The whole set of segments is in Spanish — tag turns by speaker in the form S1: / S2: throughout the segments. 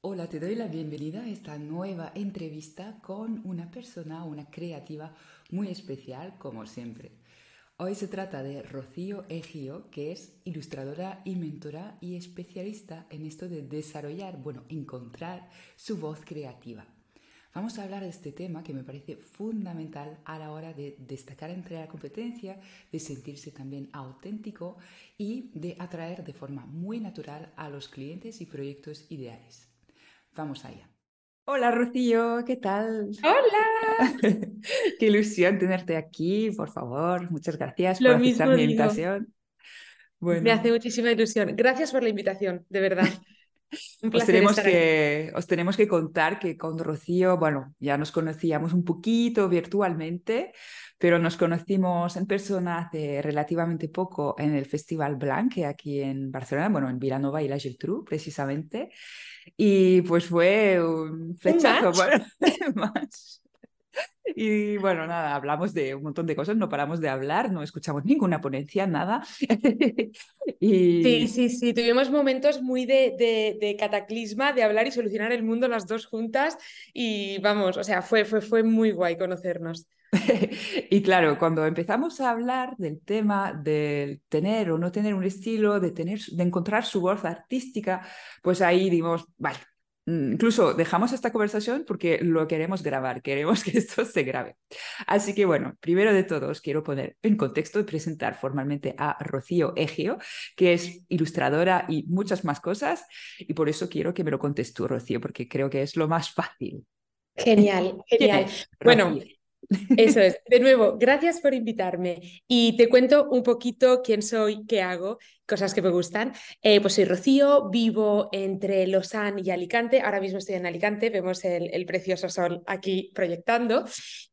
S1: Hola, te doy la bienvenida a esta nueva entrevista con una persona, una creativa muy especial, como siempre. Hoy se trata de Rocío Egio, que es ilustradora y mentora y especialista en esto de desarrollar, bueno, encontrar su voz creativa. Vamos a hablar de este tema que me parece fundamental a la hora de destacar entre la competencia, de sentirse también auténtico y de atraer de forma muy natural a los clientes y proyectos ideales. Vamos allá. Hola Rocío, ¿qué tal?
S2: Hola.
S1: Qué ilusión tenerte aquí, por favor. Muchas gracias por aceptar mi invitación.
S2: Me hace muchísima ilusión. Gracias por la invitación, de verdad.
S1: os, tenemos que, os tenemos que contar que con Rocío, bueno, ya nos conocíamos un poquito virtualmente, pero nos conocimos en persona hace relativamente poco en el Festival Blanc, aquí en Barcelona, bueno, en Vilanova y la Geltrú, precisamente. Y pues fue un flechazo, bueno, más. Y bueno, nada, hablamos de un montón de cosas, no paramos de hablar, no escuchamos ninguna ponencia, nada.
S2: y... Sí, sí, sí, tuvimos momentos muy de, de, de, cataclisma, de hablar y solucionar el mundo las dos juntas y vamos, o sea, fue, fue, fue muy guay conocernos.
S1: y claro, cuando empezamos a hablar del tema del tener o no tener un estilo, de, tener, de encontrar su voz artística, pues ahí dimos, vale, incluso dejamos esta conversación porque lo queremos grabar, queremos que esto se grabe. Así que bueno, primero de todo os quiero poner en contexto y presentar formalmente a Rocío Egio, que es ilustradora y muchas más cosas, y por eso quiero que me lo contes tú, Rocío, porque creo que es lo más fácil.
S2: Genial, genial. Bueno, eso es. De nuevo, gracias por invitarme. Y te cuento un poquito quién soy, qué hago, cosas que me gustan. Eh, pues soy Rocío, vivo entre Lausanne y Alicante. Ahora mismo estoy en Alicante, vemos el, precioso sol aquí proyectando.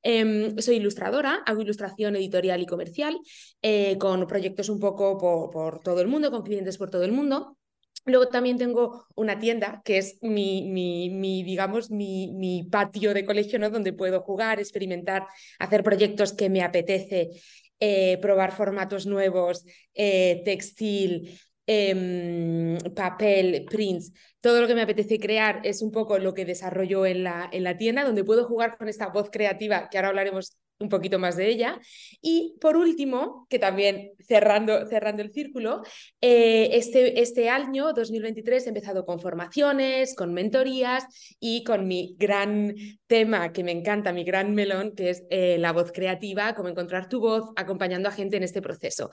S2: Em, soy ilustradora, hago ilustración editorial y comercial, eh, con proyectos un poco por todo el mundo, con clientes por todo el mundo. Luego también tengo una tienda que es mi, mi, digamos, mi, mi, patio de colegio, ¿no? Donde puedo jugar, experimentar, hacer proyectos que me apetece, eh, probar formatos nuevos, eh, textil, em, papel, prints. Todo lo que me apetece crear es un poco lo que desarrollo en la, en la tienda, donde puedo jugar con esta voz creativa, que ahora hablaremos un poquito más de ella. Y por último, que también cerrando, cerrando el círculo, eh, este, este año, 2023, he empezado con formaciones, con mentorías y con mi gran tema que me encanta, mi gran melón, que es eh, la voz creativa, cómo encontrar tu voz acompañando a gente en este proceso.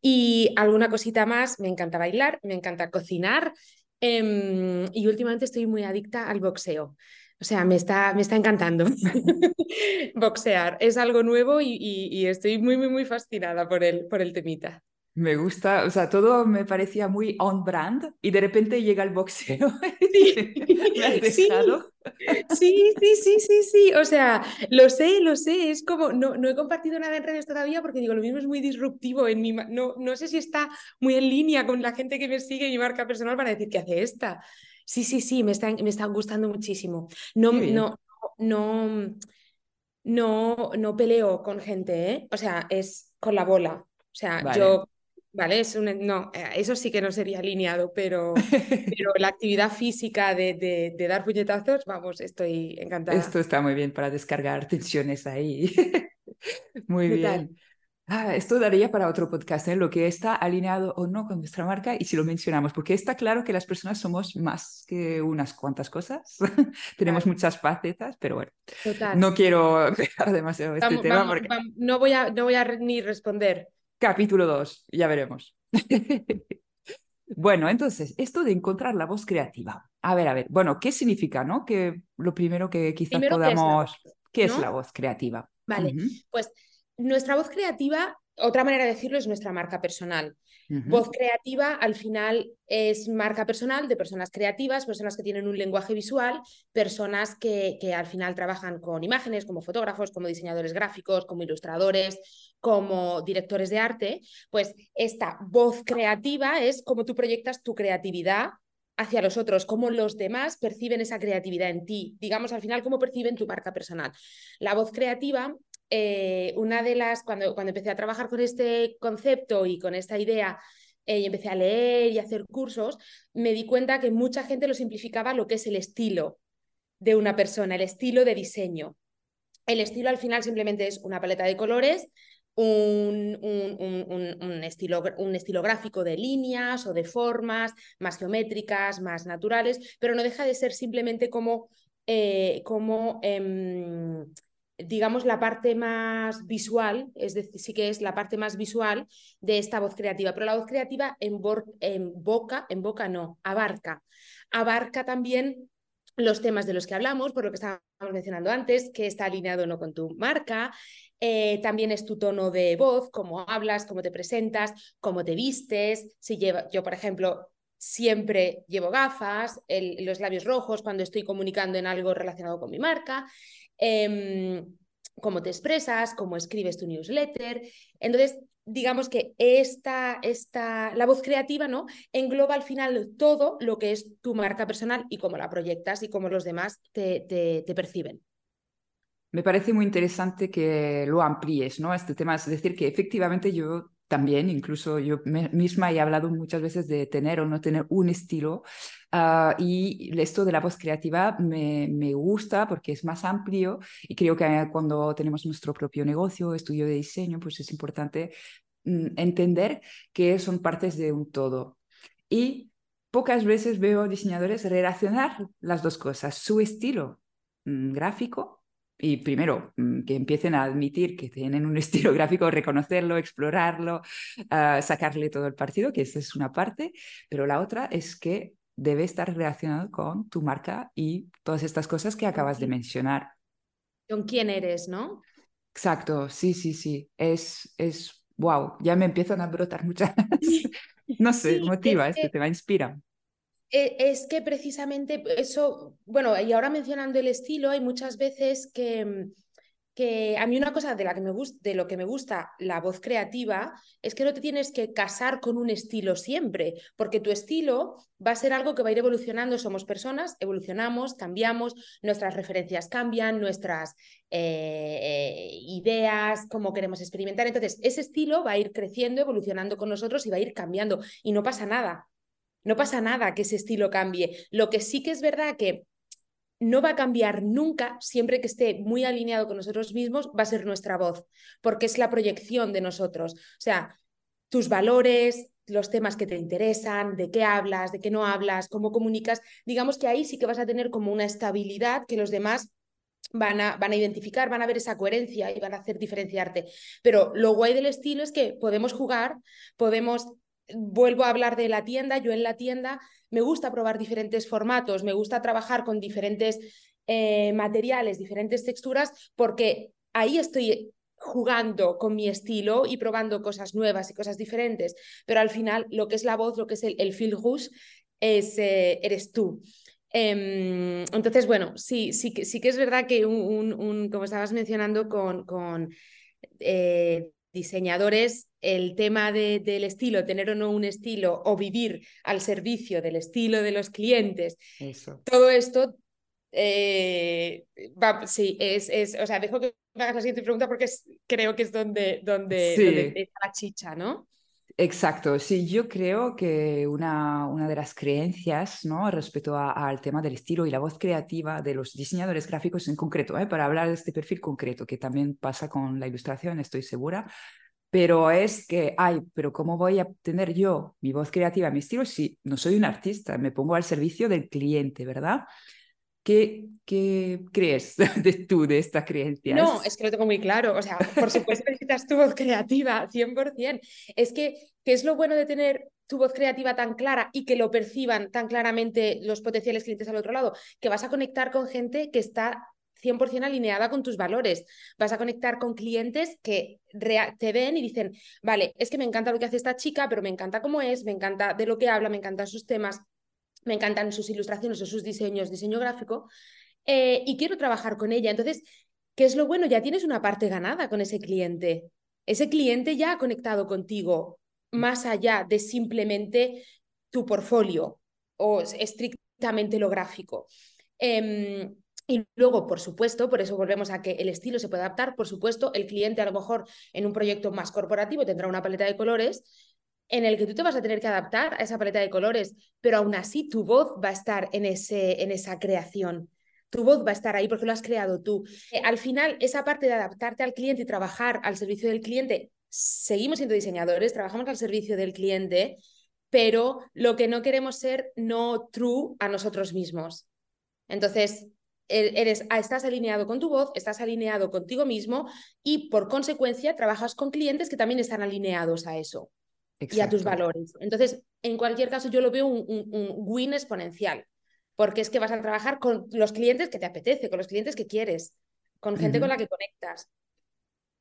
S2: Y alguna cosita más, me encanta bailar, me encanta cocinar em, y últimamente estoy muy adicta al boxeo. O sea, me está, me está encantando boxear. Es algo nuevo y, estoy muy, muy, muy fascinada por el, por el temita.
S1: Me gusta, o sea, todo me parecía muy on brand y de repente llega el boxeo.
S2: Sí. ¿Me has dejado? Sí, sí, sí, sí, sí. O sea, lo sé, lo sé. Es como, no, no he compartido nada en redes todavía porque digo, lo mismo es muy disruptivo en mi... No, no sé si está muy en línea con la gente que me sigue y mi marca personal para decir que hace esta. Sí, sí, sí, me está, me está gustando muchísimo. No, no, no, no, no peleo con gente, ¿eh? O sea, es con la bola. O sea, yo, vale, es un, no, eh, eso sí que no sería alineado, pero, pero la actividad física de, de, dar puñetazos, vamos, estoy encantada.
S1: Esto está muy bien para descargar tensiones ahí. muy bien. Ah, esto daría para otro podcast, ¿eh? lo que está alineado o no con nuestra marca y si lo mencionamos, porque está claro que las personas somos más que unas cuantas cosas, tenemos muchas facetas, pero bueno, no quiero dejar demasiado este tema porque...
S2: no, voy a, no voy a ni responder.
S1: Capítulo 2, ya veremos. bueno, entonces, esto de encontrar la voz creativa. A ver, a ver, bueno, ¿qué significa, no? Que lo primero que quizás podamos... ¿Qué es la voz, creativa?
S2: Vale, pues nuestra voz creativa, otra manera de decirlo, es nuestra marca personal. Voz creativa al final es marca personal de personas creativas, personas que tienen un lenguaje visual, personas que, que, al final trabajan con imágenes como fotógrafos, como diseñadores gráficos, como ilustradores, como directores de arte. Pues esta voz creativa es como tú proyectas tu creatividad hacia los otros, cómo los demás perciben esa creatividad en ti, digamos al final cómo perciben tu marca personal. La voz creativa eh, una de las, cuando, cuando empecé a trabajar con este concepto y con esta idea eh, y empecé a leer y a hacer cursos, me di cuenta que mucha gente lo simplificaba lo que es el estilo de una persona, el estilo de diseño. El estilo al final simplemente es una paleta de colores, un, un, estilo, un, estilo, gráfico de líneas o de formas más geométricas, más naturales, pero no deja de ser simplemente como, eh, como em, digamos, la parte más visual, es decir, sí que es la parte más visual de esta voz creativa, pero la voz creativa en, en boca, en boca no, abarca, abarca también los temas de los que hablamos, por lo que estábamos mencionando antes, que está alineado o no con tu marca, eh, también es tu tono de voz, cómo hablas, cómo te presentas, cómo te vistes, si lleva, yo, por ejemplo, siempre llevo gafas, los labios rojos cuando estoy comunicando en algo relacionado con mi marca, em, cómo te expresas, cómo escribes tu newsletter. Entonces, digamos que esta, esta, la voz creativa ¿no? engloba al final todo lo que es tu marca personal y cómo la proyectas y cómo los demás te, te, perciben.
S1: Me parece muy interesante que lo amplíes, ¿no? Este tema, es decir, que efectivamente yo también, incluso yo misma he hablado muchas veces de tener o no tener un estilo ah, y esto de la voz creativa me, me, gusta porque es más amplio y creo que cuando tenemos nuestro propio negocio, estudio de diseño, pues es importante mm, entender que son partes de un todo. Y pocas veces veo diseñadores relacionar las dos cosas, su estilo mm, gráfico y primero, mm, que empiecen a admitir que tienen un estilo gráfico, reconocerlo, explorarlo, ah, sacarle todo el partido, que esa es una parte, pero la otra es que debe estar relacionado con tu marca y todas estas cosas que acabas de mencionar.
S2: Con quién eres, ¿no?
S1: Exacto, sí, sí, sí. Es, es, wow, ya me empiezan a brotar muchas, no sé, motiva este tema, inspira.
S2: E, es que precisamente eso, bueno, y ahora mencionando el estilo, hay muchas veces que, mm, que a mí una cosa de, la que me de lo que me gusta la voz creativa es que no te tienes que casar con un estilo siempre, porque tu estilo va a ser algo que va a ir evolucionando. Somos personas, evolucionamos, cambiamos, nuestras referencias cambian, nuestras eh, ideas, cómo queremos experimentar. Entonces, ese estilo va a ir creciendo, evolucionando con nosotros y va a ir cambiando y no pasa nada. No pasa nada que ese estilo cambie. Lo que sí que es verdad que no va a cambiar nunca, siempre que esté muy alineado con nosotros mismos, va a ser nuestra voz, porque es la proyección de nosotros. O sea, tus valores, los temas que te interesan, de qué hablas, de qué no hablas, cómo comunicas, digamos que ahí sí que vas a tener como una estabilidad que los demás van a, van a identificar, van a ver esa coherencia y van a hacer diferenciarte. Pero lo guay del estilo es que podemos jugar, podemos vuelvo a hablar de la tienda, yo en la tienda me gusta probar diferentes formatos, me gusta trabajar con diferentes eh, materiales, diferentes texturas, porque ahí estoy jugando con mi estilo y probando cosas nuevas y cosas diferentes, pero al final lo que es la voz, lo que es el, el feel rush, es, eh, eres tú. Em, entonces, bueno, sí, sí, sí que es verdad que un, como estabas mencionando con, con eh, diseñadores el tema del estilo, tener o no un estilo o vivir al servicio del estilo de los clientes, todo esto, eh, sí, es, es, o sea, dejo que me hagas la siguiente pregunta porque creo que es donde, donde, está la chicha, ¿no?
S1: Exacto, sí, yo creo que una, una de las creencias ¿no? respecto al tema del estilo y la voz creativa de los diseñadores gráficos en concreto, ¿eh? para hablar de este perfil concreto, que también pasa con la ilustración, estoy segura, pero es que, ay, pero ¿cómo voy a tener yo mi voz creativa, mi estilo si no soy un artista? Me pongo al servicio del cliente, ¿verdad? ¿Qué, ¿Qué, crees de tú, de esta creencia?
S2: No, es que lo tengo muy claro. O sea, por supuesto necesitas tu voz creativa, 100%. Es que, ¿qué es lo bueno de tener tu voz creativa tan clara y que lo perciban tan claramente los potenciales clientes al otro lado? Que vas a conectar con gente que está 100% alineada con tus valores. Vas a conectar con clientes que te ven y dicen, vale, es que me encanta lo que hace esta chica, pero me encanta cómo es, me encanta de lo que habla, me encantan sus temas, me encantan sus ilustraciones o sus diseños, diseño gráfico, eh, y quiero trabajar con ella. Entonces, ¿qué es lo bueno? Ya tienes una parte ganada con ese cliente. Ese cliente ya ha conectado contigo más allá de simplemente tu portfolio o estrictamente lo gráfico. Em, y luego, por supuesto, por eso volvemos a que el estilo se puede adaptar. Por supuesto, el cliente a lo mejor en un proyecto más corporativo tendrá una paleta de colores, en el que tú te vas a tener que adaptar a esa paleta de colores, pero aún así tu voz va a estar en, ese, en esa creación. Tu voz va a estar ahí porque lo has creado tú. Eh, al final, esa parte de adaptarte al cliente y trabajar al servicio del cliente, seguimos siendo diseñadores, trabajamos al servicio del cliente, pero lo que no queremos ser no true a nosotros mismos. Entonces, e-, eres, ah, estás alineado con tu voz, estás alineado contigo mismo y por consecuencia trabajas con clientes que también están alineados a eso y a tus valores. Entonces, en cualquier caso, yo lo veo un, un, win exponencial, porque es que vas a trabajar con los clientes que te apetece, con los clientes que quieres, con gente con la que conectas.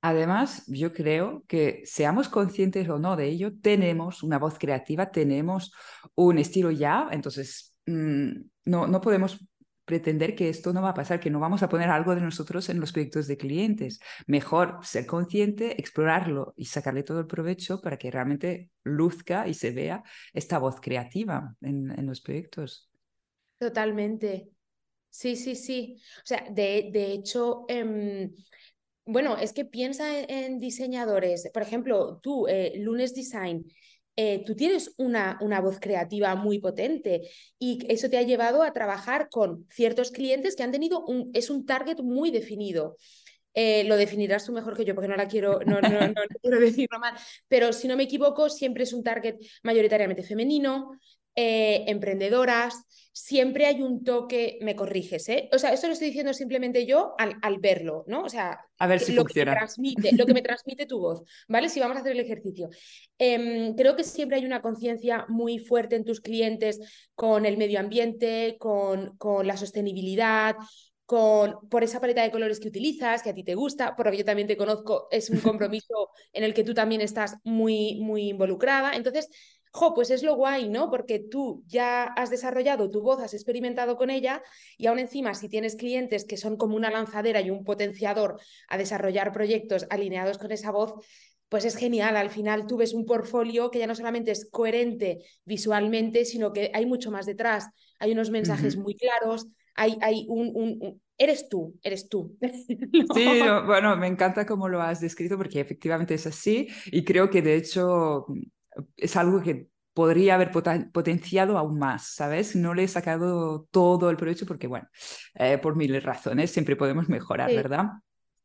S1: Además, yo creo que seamos conscientes o no de ello, tenemos una voz creativa, tenemos un estilo ya, entonces mm, no, no podemos pretender que esto no va a pasar, que no vamos a poner algo de nosotros en los proyectos de clientes. Mejor ser consciente, explorarlo y sacarle todo el provecho para que realmente luzca y se vea esta voz creativa en, los proyectos.
S2: Totalmente. Sí, sí, sí. O sea, de, de hecho, em, bueno, es que piensa en, diseñadores. Por ejemplo, tú, eh, Lunes Design, eh, tú tienes una, una, voz creativa muy potente y eso te ha llevado a trabajar con ciertos clientes que han tenido un, es un target muy definido. Eh, lo definirás tú mejor que yo porque no la quiero, no, no, no, quiero decirlo mal, pero si no me equivoco, siempre es un target mayoritariamente femenino, eh, emprendedoras, siempre hay un toque, me corriges, ¿eh? O sea, esto lo estoy diciendo simplemente yo al, al verlo, ¿no? O sea,
S1: a ver si
S2: lo,
S1: funciona.
S2: Que transmite, lo que me transmite tu voz, ¿vale? Si vamos a hacer el ejercicio. Em, creo que siempre hay una conciencia muy fuerte en tus clientes con el medio ambiente, con, con la sostenibilidad, con, por esa paleta de colores que utilizas, que a ti te gusta, por lo que yo también te conozco, es un compromiso en el que tú también estás muy, muy involucrada. Entonces, jo, pues es lo guay, ¿no? Porque tú ya has desarrollado tu voz, has experimentado con ella y aún encima si tienes clientes que son como una lanzadera y un potenciador a desarrollar proyectos alineados con esa voz, pues es genial. Al final tú ves un portfolio que ya no solamente es coherente visualmente, sino que hay mucho más detrás. Hay unos mensajes muy claros, hay, hay un, Eres tú, eres tú.
S1: Sí, bueno, me encanta cómo lo has descrito porque efectivamente es así y creo que de hecho es algo que podría haber potenciado aún más, ¿sabes? No le he sacado todo el provecho porque, bueno, eh, por miles razones siempre podemos mejorar, ¿verdad?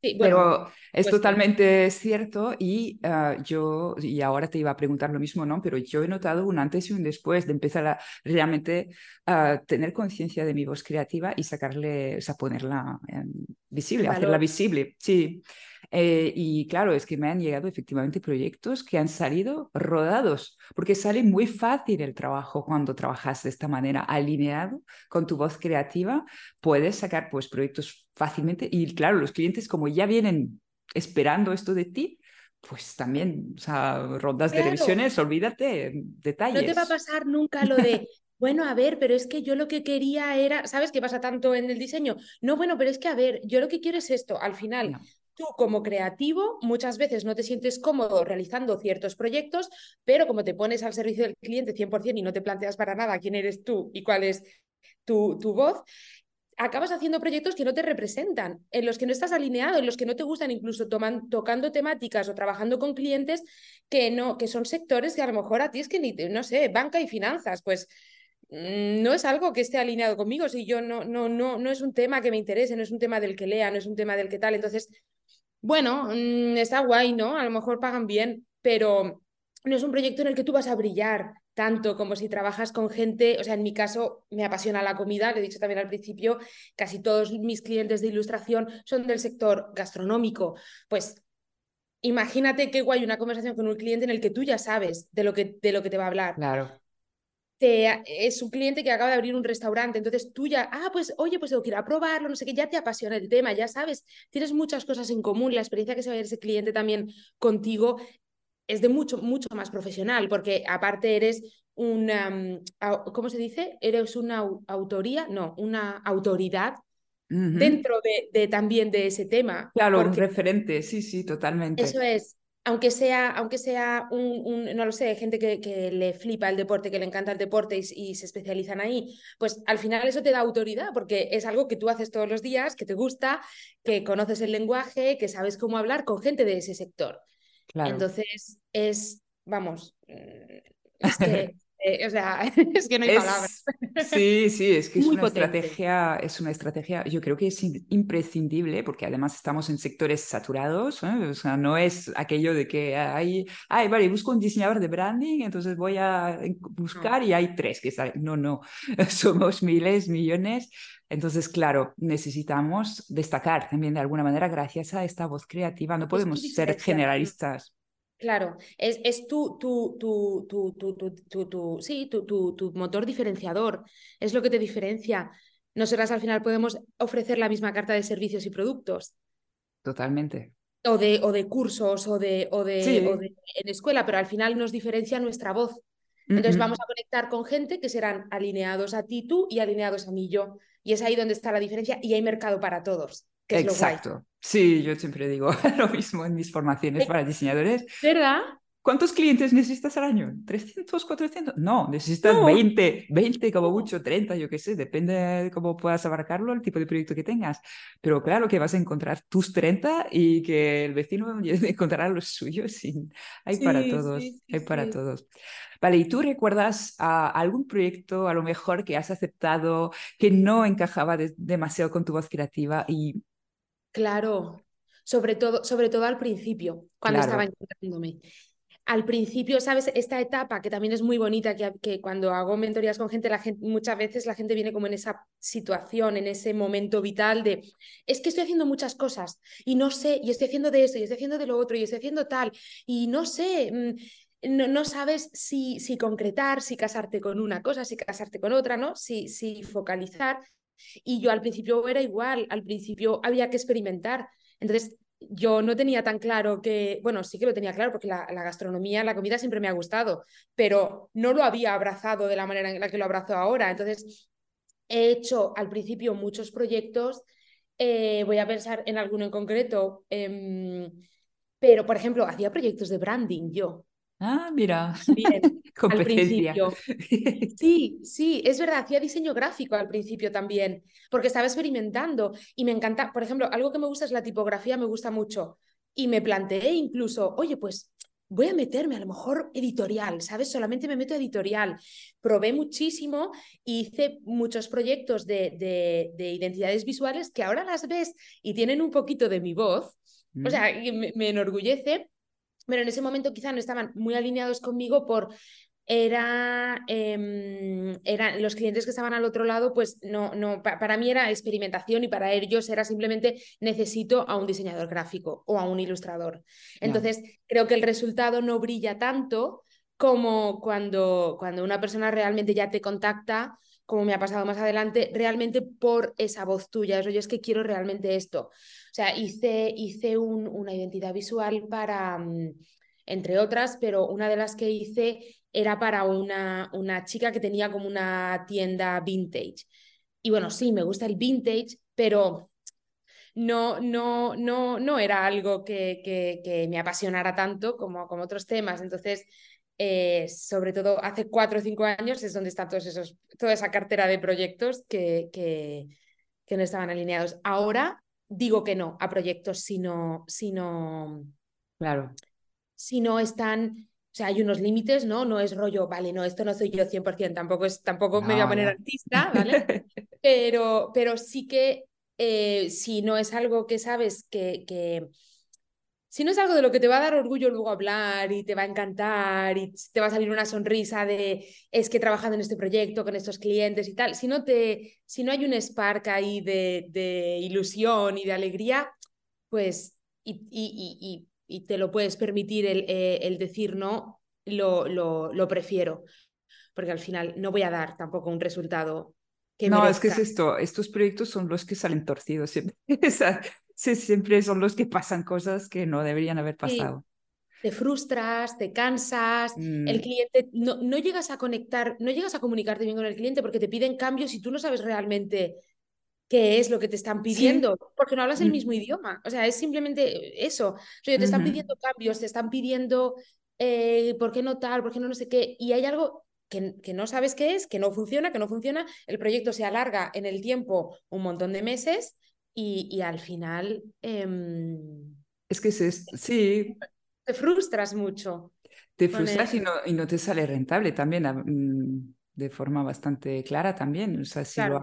S1: Sí, Pero es pues totalmente cierto y ah, yo, y ahora te iba a preguntar lo mismo, ¿no? Pero yo he notado un antes y un después de empezar a realmente a tener conciencia de mi voz creativa y sacarle, o sea, ponerla visible, hacerla visible, sí. Eh, y claro, es que me han llegado efectivamente proyectos que han salido rodados, porque sale muy fácil el trabajo cuando trabajas de esta manera, alineado con tu voz creativa, puedes sacar pues proyectos fácilmente y claro, los clientes como ya vienen esperando esto de ti, pues también, o sea, rondas de revisiones, olvídate, detalles.
S2: No te va a pasar nunca lo de, bueno, a ver, pero es que yo lo que quería era, ¿sabes qué pasa tanto en el diseño? No, bueno, pero es que, a ver, yo lo que quiero es esto, al final, Tú como creativo muchas veces no te sientes cómodo realizando ciertos proyectos, pero como te pones al servicio del cliente 100% y no te planteas para nada quién eres tú y cuál es tu, tu voz, acabas haciendo proyectos que no te representan, en los que no estás alineado, en los que no te gustan, incluso toman, tocando temáticas o trabajando con clientes que no, que son sectores que a lo mejor a ti es que ni, no sé, banca y finanzas, pues mm, no es algo que esté alineado conmigo, si yo no, no, no, no es un tema que me interese, no es un tema del que lea, no es un tema del que tal, entonces bueno, mm, está guay, ¿no? A lo mejor pagan bien, pero no es un proyecto en el que tú vas a brillar tanto como si trabajas con gente, o sea, en mi caso me apasiona la comida, lo he dicho también al principio, casi todos mis clientes de ilustración son del sector gastronómico, pues imagínate qué guay una conversación con un cliente en el que tú ya sabes de lo que, de lo que te va a hablar.
S1: Claro
S2: es un cliente que acaba de abrir un restaurante, entonces tú ya, ah, pues oye, pues tengo que ir a probarlo, no sé qué, ya te apasiona el tema, ya sabes, tienes muchas cosas en común, la experiencia que se va a ir ese cliente también contigo es de mucho, mucho más profesional, porque aparte eres una, mm, ¿cómo se dice? Eres una autoría, no, una autoridad dentro de, también de ese tema.
S1: Claro, un referente, sí, sí, totalmente.
S2: Eso es, aunque sea, aunque sea un, no lo sé, gente que, le flipa el deporte, que le encanta el deporte y, se especializan ahí, pues al final eso te da autoridad porque es algo que tú haces todos los días, que te gusta, que conoces el lenguaje, que sabes cómo hablar con gente de ese sector. Entonces, es, vamos, mm, es que o sea, es que no hay palabras.
S1: Sí, sí, es que es una estrategia, es una estrategia, yo creo que es imprescindible porque además estamos en sectores saturados, ¿eh? o sea, no es aquello de que hay, ay, vale, busco un diseñador de branding, entonces voy a buscar y hay tres que salen. No, no, somos miles, millones. Entonces, claro, necesitamos destacar también de alguna manera gracias a esta voz creativa. No podemos ser generalistas.
S2: Claro, es, es tu, tu, tu, tu, tu, tu, sí, tu, tu, motor diferenciador, es lo que te diferencia. Nosotras al final podemos ofrecer la misma carta de servicios y productos.
S1: Totalmente.
S2: O de, o de cursos o de, o de, o de en escuela, pero al final nos diferencia nuestra voz. Entonces vamos a conectar con gente que serán alineados a ti tú y alineados a mí yo. Y es ahí donde está la diferencia y hay mercado para todos.
S1: Exacto. Sí, yo siempre digo lo mismo en mis formaciones eh, para diseñadores.
S2: ¿Verdad?
S1: ¿Cuántos clientes necesitas al año? ¿300, 400? No, necesitas 20, 20 como mucho, 30, yo qué sé, depende de cómo puedas abarcarlo, el tipo de proyecto que tengas. Pero claro que vas a encontrar tus 30 y que el vecino encontrará los suyos. Sin... Hay para todos, hay para todos. Vale, ¿y tú recuerdas a algún proyecto a lo mejor que has aceptado que no encajaba demasiado con tu voz creativa y
S2: Claro, sobre todo, sobre todo al principio, cuando estaba encontrándome. Al principio, ¿sabes? Esta etapa que también es muy bonita, que, que, cuando hago mentorías con gente, la gente, muchas veces la gente viene como en esa situación, en ese momento vital de, es que estoy haciendo muchas cosas y no sé, y estoy haciendo de esto, y estoy haciendo de lo otro, y estoy haciendo tal, y no sé, mm, no, no sabes si, si concretar, si casarte con una cosa, si casarte con otra, ¿no? Si, si focalizar. Y yo al principio era igual, al principio había que experimentar. Entonces, yo no tenía tan claro que, bueno, sí que lo tenía claro porque la, gastronomía, la comida siempre me ha gustado, pero no lo había abrazado de la manera en la que lo abrazo ahora. Entonces, he hecho al principio muchos proyectos, eh, voy a pensar en alguno en concreto, em, pero, por ejemplo, hacía proyectos de branding yo.
S1: Ah, mira.
S2: Bien, al principio. Sí, sí, es verdad, hacía diseño gráfico al principio también, porque estaba experimentando y me encanta, por ejemplo, algo que me gusta es la tipografía, me gusta mucho. Y me planteé incluso, oye, pues voy a meterme a lo mejor editorial, ¿sabes? Solamente me meto editorial. Probé muchísimo, hice muchos proyectos de, de, identidades visuales que ahora las ves y tienen un poquito de mi voz. O sea, mm. me, me enorgullece pero en ese momento quizá no estaban muy alineados conmigo por era em, eran los clientes que estaban al otro lado, pues no, no, para mí era experimentación y para ellos era simplemente necesito a un diseñador gráfico o a un ilustrador. Entonces, creo que el resultado no brilla tanto como cuando, cuando una persona realmente ya te contacta, como me ha pasado más adelante, realmente por esa voz tuya. Eso yo es que quiero realmente esto. O sea, hice, hice una identidad visual para, mm, entre otras, pero una de las que hice era para una, una chica que tenía como una tienda vintage. Y bueno, sí, me gusta el vintage, pero no, no, no, no era algo que, que, me apasionara tanto como, como otros temas. Entonces, eh, sobre todo hace cuatro o cinco años es donde está todos esos, toda esa cartera de proyectos que, que, que no estaban alineados. Ahora digo que no a proyectos si no, si no,
S1: claro.
S2: si no están, o sea, hay unos límites, ¿no? No es rollo, vale, no, esto no soy yo 100%, tampoco, es, tampoco me voy a poner artista, ¿vale? pero, pero sí que eh, si no es algo que sabes que, que si no es algo de lo que te va a dar orgullo luego hablar y te va a encantar y te va a salir una sonrisa de es que he trabajado en este proyecto con estos clientes y tal, si no, te, si no hay un spark ahí de, de ilusión y de alegría, pues y, y, y, te lo puedes permitir el, eh, el decir no, lo, lo, lo, prefiero, porque al final no voy a dar tampoco un resultado. Que
S1: no, es que es esto, estos proyectos son los que salen torcidos siempre. sí, siempre son los que pasan cosas que no deberían haber pasado.
S2: Te frustras, te cansas, el mm. cliente, no, no llegas a conectar, no llegas a comunicarte bien con el cliente porque te piden cambios y tú no sabes realmente qué es lo que te están pidiendo, porque no hablas el mm. mismo idioma. O sea, es simplemente eso. O sea, te están pidiendo cambios, te están pidiendo eh, por qué no tal, por qué no no sé qué. Y hay algo que, que, no sabes qué es, que no funciona, que no funciona. El proyecto se alarga en el tiempo un montón de meses y, al final... Em,
S1: es que es, sí.
S2: Te frustras mucho.
S1: Te frustras y no, y no, te sale rentable también, mm, de forma bastante clara también. O sea, si lo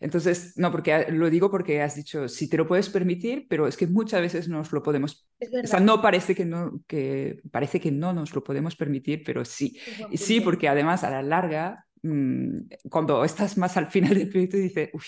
S1: Entonces, no, porque lo digo porque has dicho, si te lo puedes permitir, pero es que muchas veces nos lo podemos. O sea, no parece que no, que parece que no nos lo podemos permitir, pero sí. Y sí, porque además a la larga cuando estás más al final del proyecto dices, uy,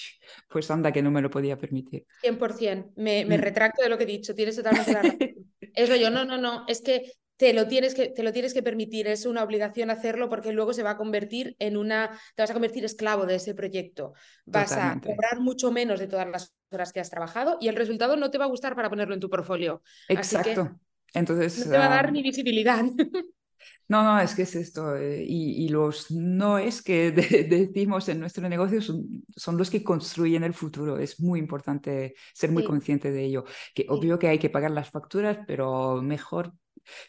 S1: pues anda que no me lo podía permitir.
S2: 100%, me, me mm. retracto de lo que he dicho, tienes totalmente la razón. es yo no, no, no, es que te lo, tienes que te lo tienes que permitir, es una obligación hacerlo porque luego se va a convertir en una, te vas a convertir esclavo de ese proyecto. Vas a cobrar mucho menos de todas las horas que has trabajado y el resultado no te va a gustar para ponerlo en tu portfolio.
S1: Exacto. Entonces,
S2: no te va a dar ni visibilidad.
S1: No, no, es que es esto. Eh, y, los no es que decimos en nuestro negocio son, los que construyen el futuro. Es muy importante ser muy consciente de ello. Que obvio que hay que pagar las facturas, pero mejor.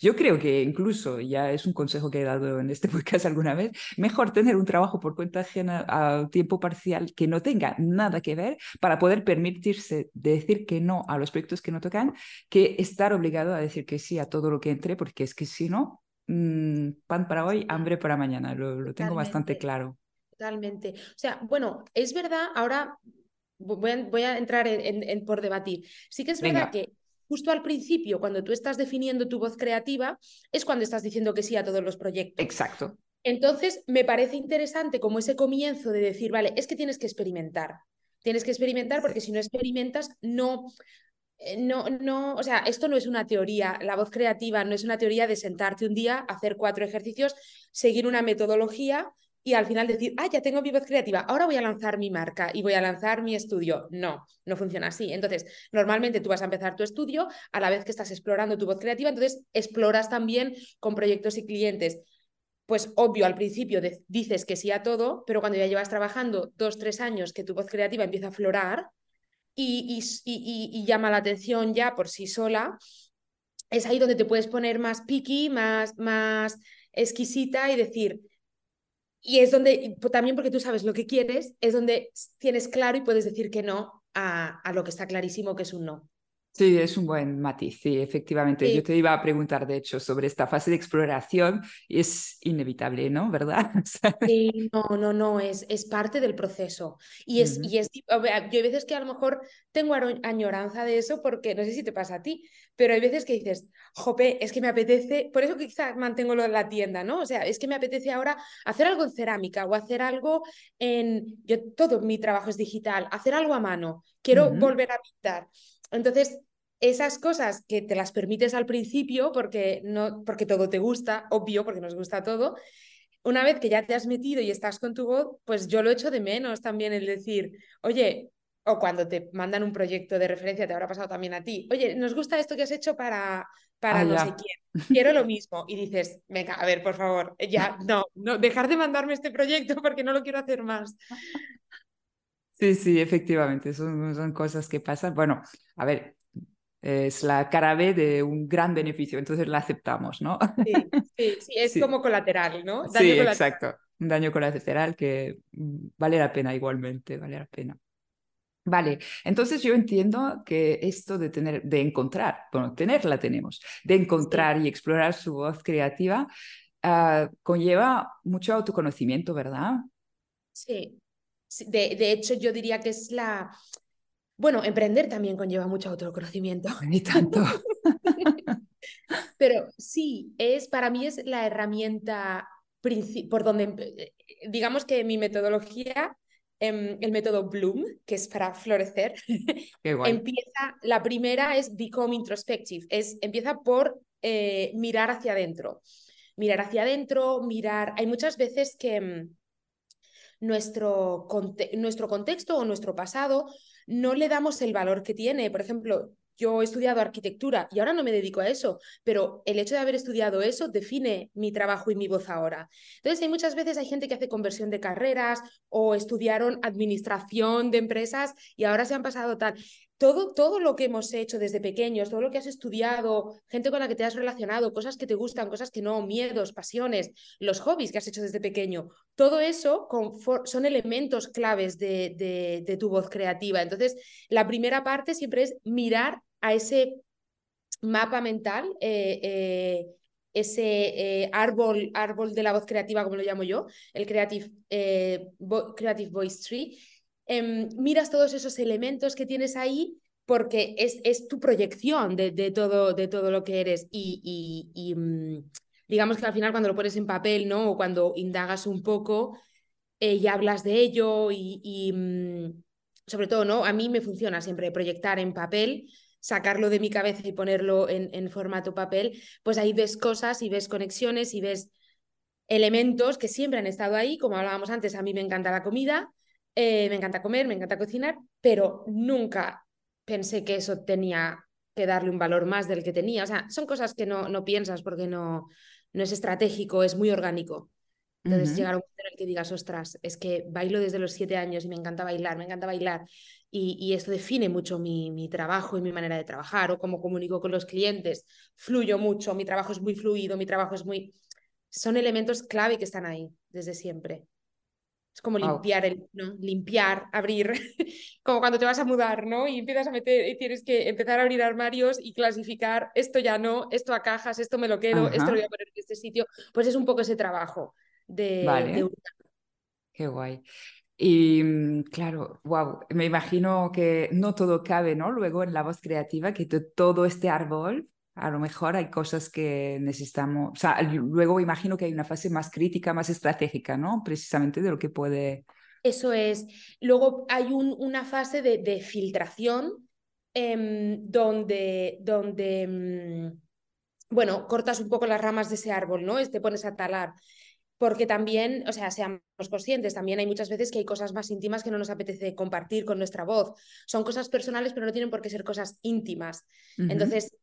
S1: Yo creo que incluso, ya es un consejo que he dado en este podcast alguna vez, mejor tener un trabajo por cuenta ajena a tiempo parcial que no tenga nada que ver para poder permitirse decir que no a los proyectos que no tocan, que estar obligado a decir que sí a todo lo que entre, porque es que si no, Mm, pan para hoy, hambre para mañana, lo, tengo bastante claro.
S2: Totalmente. O sea, bueno, es verdad, ahora voy a, entrar en, por debatir. Sí que es verdad que justo al principio, cuando tú estás definiendo tu voz creativa, es cuando estás diciendo que sí a todos los proyectos.
S1: Exacto.
S2: Entonces, me parece interesante como ese comienzo de decir, vale, es que tienes que experimentar. Tienes que experimentar porque si no experimentas, no, no, no, o sea, esto no es una teoría, la voz creativa no es una teoría de sentarte un día, hacer cuatro ejercicios, seguir una metodología y al final decir, ah, ya tengo mi voz creativa, ahora voy a lanzar mi marca y voy a lanzar mi estudio. No, no funciona así. Entonces, normalmente tú vas a empezar tu estudio a la vez que estás explorando tu voz creativa, entonces exploras también con proyectos y clientes. Pues obvio, al principio dices que sí a todo, pero cuando ya llevas trabajando dos, tres años que tu voz creativa empieza a aflorar, y, llama la atención ya por sí sola, es ahí donde te puedes poner más picky, más, más exquisita y decir, y es donde, también porque tú sabes lo que quieres, es donde tienes claro y puedes decir que no a, a lo que está clarísimo que es un no.
S1: Sí, es un buen matiz, sí, efectivamente. Yo te iba a preguntar, de hecho, sobre esta fase de exploración. Es inevitable, ¿no? ¿Verdad?
S2: Sí, no, no, no, es, es parte del proceso. Y es, y es, yo hay veces que a lo mejor tengo añoranza de eso porque, no sé si te pasa a ti, pero hay veces que dices, jope, es que me apetece, por eso quizás mantengo lo de la tienda, ¿no? O sea, es que me apetece ahora hacer algo en cerámica o hacer algo en, yo todo mi trabajo es digital, hacer algo a mano, quiero volver a pintar. Entonces, esas cosas que te las permites al principio porque, no, porque todo te gusta, obvio, porque nos gusta todo, una vez que ya te has metido y estás con tu voz, pues yo lo echo de menos también el decir, oye, o cuando te mandan un proyecto de referencia, te habrá pasado también a ti, oye, nos gusta esto que has hecho para, para no sé quién, quiero lo mismo. Y dices, venga, a ver, por favor, ya, no, no, dejar de mandarme este proyecto porque no lo quiero hacer más.
S1: Sí, sí, efectivamente, son, son cosas que pasan. Bueno, a ver, es la cara B de un gran beneficio, entonces la aceptamos, ¿no?
S2: Sí, sí, es como colateral, ¿no?
S1: sí, exacto, un daño colateral que vale la pena igualmente, vale la pena. Vale, entonces yo entiendo que esto de tener, de encontrar, bueno, tenerla tenemos, de encontrar y explorar su voz creativa ah, conlleva mucho autoconocimiento, ¿verdad?
S2: Sí, de, hecho, yo diría que es la... Bueno, emprender también conlleva mucho autoconocimiento.
S1: Ni tanto.
S2: Pero sí, es, para mí es la herramienta por donde, digamos que mi metodología, em, el método Bloom, que es para florecer, empieza, la primera es Become Introspective, es, empieza por eh, mirar hacia adentro. Mirar hacia adentro, mirar, hay muchas veces que nuestro, nuestro contexto o nuestro pasado no le damos el valor que tiene. Por ejemplo, yo he estudiado arquitectura y ahora no me dedico a eso, pero el hecho de haber estudiado eso define mi trabajo y mi voz ahora. Entonces, hay muchas veces hay gente que hace conversión de carreras o estudiaron administración de empresas y ahora se han pasado tal todo, todo lo que hemos hecho desde pequeños, todo lo que has estudiado, gente con la que te has relacionado, cosas que te gustan, cosas que no, miedos, pasiones, los hobbies que has hecho desde pequeño, todo eso son elementos claves de, tu voz creativa. Entonces, la primera parte siempre es mirar a ese mapa mental. Eh, eh, ese árbol, árbol de la voz creativa, como lo llamo yo, el Creative, creative Voice Tree, em, miras todos esos elementos que tienes ahí porque es, es tu proyección de, de, todo, de todo lo que eres y, y, mm, digamos que al final cuando lo pones en papel, ¿no? O cuando indagas un poco eh, y hablas de ello y, mm, sobre todo, ¿no? A mí me funciona siempre proyectar en papel, sacarlo de mi cabeza y ponerlo en, en formato papel, pues ahí ves cosas y ves conexiones y ves elementos que siempre han estado ahí, como hablábamos antes, a mí me encanta la comida, eh, me encanta comer, me encanta cocinar, pero nunca pensé que eso tenía que darle un valor más del que tenía. O sea, son cosas que no, no piensas porque no, no es estratégico, es muy orgánico. Entonces llegar a un momento en el que digas, ostras, es que bailo desde los siete años y me encanta bailar, me encanta bailar. Y, y esto define mucho mi, mi, trabajo y mi manera de trabajar o cómo comunico con los clientes. Fluyo mucho, mi trabajo es muy fluido, mi trabajo es muy... Son elementos clave que están ahí desde siempre. Es como limpiar, el, ¿no? limpiar, abrir, como cuando te vas a mudar, ¿no? Y empiezas a meter, y tienes que empezar a abrir armarios y clasificar, esto ya no, esto a cajas, esto me lo quedo, esto lo voy a poner en este sitio. Pues es un poco ese trabajo de...
S1: Vale. Qué guay. Y mm, claro, wow, me imagino que no todo cabe, ¿no? Luego en la voz creativa, que todo este árbol a lo mejor hay cosas que necesitamos, o sea, luego imagino que hay una fase más crítica, más estratégica, ¿no? Precisamente de lo que puede...
S2: Eso es. Luego hay un, una fase de, de filtración eh, donde, donde mm, bueno, cortas un poco las ramas de ese árbol, ¿no? Te pones a talar. Porque también, o sea, seamos conscientes, también hay muchas veces que hay cosas más íntimas que no nos apetece compartir con nuestra voz. Son cosas personales, pero no tienen por qué ser cosas íntimas. Entonces,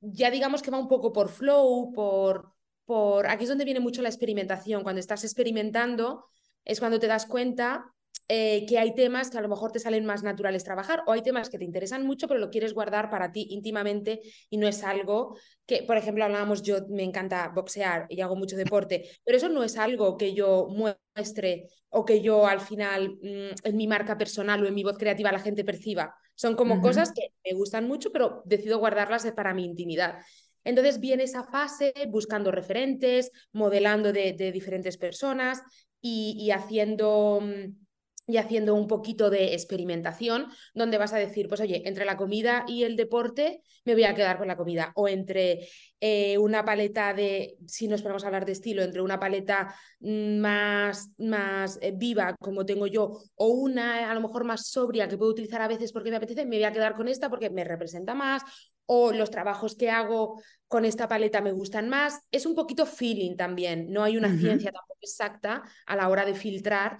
S2: ya digamos que va un poco por flow, por, por... Aquí es donde viene mucho la experimentación. Cuando estás experimentando es cuando te das cuenta eh, que hay temas que a lo mejor te salen más naturales trabajar o hay temas que te interesan mucho pero lo quieres guardar para ti íntimamente y no es algo que, por ejemplo, hablábamos, yo me encanta boxear y hago mucho deporte, pero eso no es algo que yo muestre o que yo al final mm, en mi marca personal o en mi voz creativa la gente perciba. Son como cosas que me gustan mucho, pero decido guardarlas para mi intimidad. Entonces viene esa fase buscando referentes, modelando de, diferentes personas y, haciendo mm, y haciendo un poquito de experimentación, donde vas a decir, pues oye, entre la comida y el deporte me voy a quedar con la comida, o entre eh, una paleta de, si nos ponemos a hablar de estilo, entre una paleta mm, más, más eh, viva como tengo yo, o una a lo mejor más sobria que puedo utilizar a veces porque me apetece, me voy a quedar con esta porque me representa más, o los trabajos que hago con esta paleta me gustan más. Es un poquito feeling también, no hay una ciencia tampoco exacta a la hora de filtrar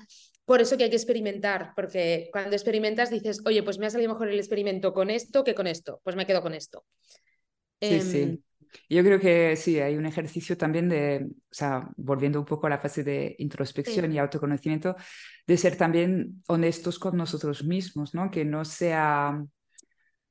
S2: por eso que hay que experimentar, porque cuando experimentas dices, oye, pues me ha salido mejor el experimento con esto que con esto, pues me quedo con esto.
S1: Sí, sí. Em, Yo creo que sí, hay un ejercicio también de, o sea, volviendo un poco a la fase de introspección y autoconocimiento, de ser también honestos con nosotros mismos, ¿no? Que no sea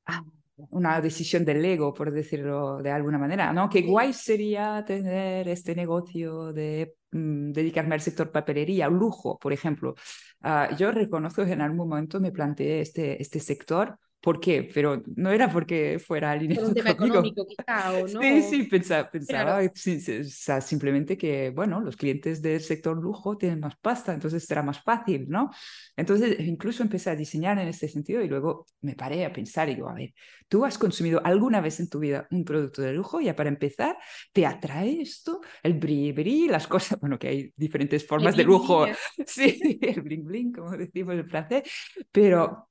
S1: ah, una decisión del ego, por decirlo de alguna manera, ¿no? Que guay sería tener este negocio de Mm, dedicarme al sector papelería, lujo, por ejemplo. Ah, yo reconozco que en algún momento me planteé este, este sector. ¿Por qué? Pero no era porque fuera alineado
S2: un tema económico, quizá, ¿o no?
S1: Sí, sí, pensaba, pensaba simplemente que, bueno, los clientes del sector lujo tienen más pasta, entonces será más fácil, ¿no? Entonces, incluso empecé a diseñar en este sentido y luego me paré a pensar y digo, a ver, ¿tú has consumido alguna vez en tu vida un producto de lujo? Ya para empezar, ¿te atrae esto? El brilli, brilli, las cosas, bueno, que hay diferentes formas de lujo. Sí, el bling bling, como decimos en francés, pero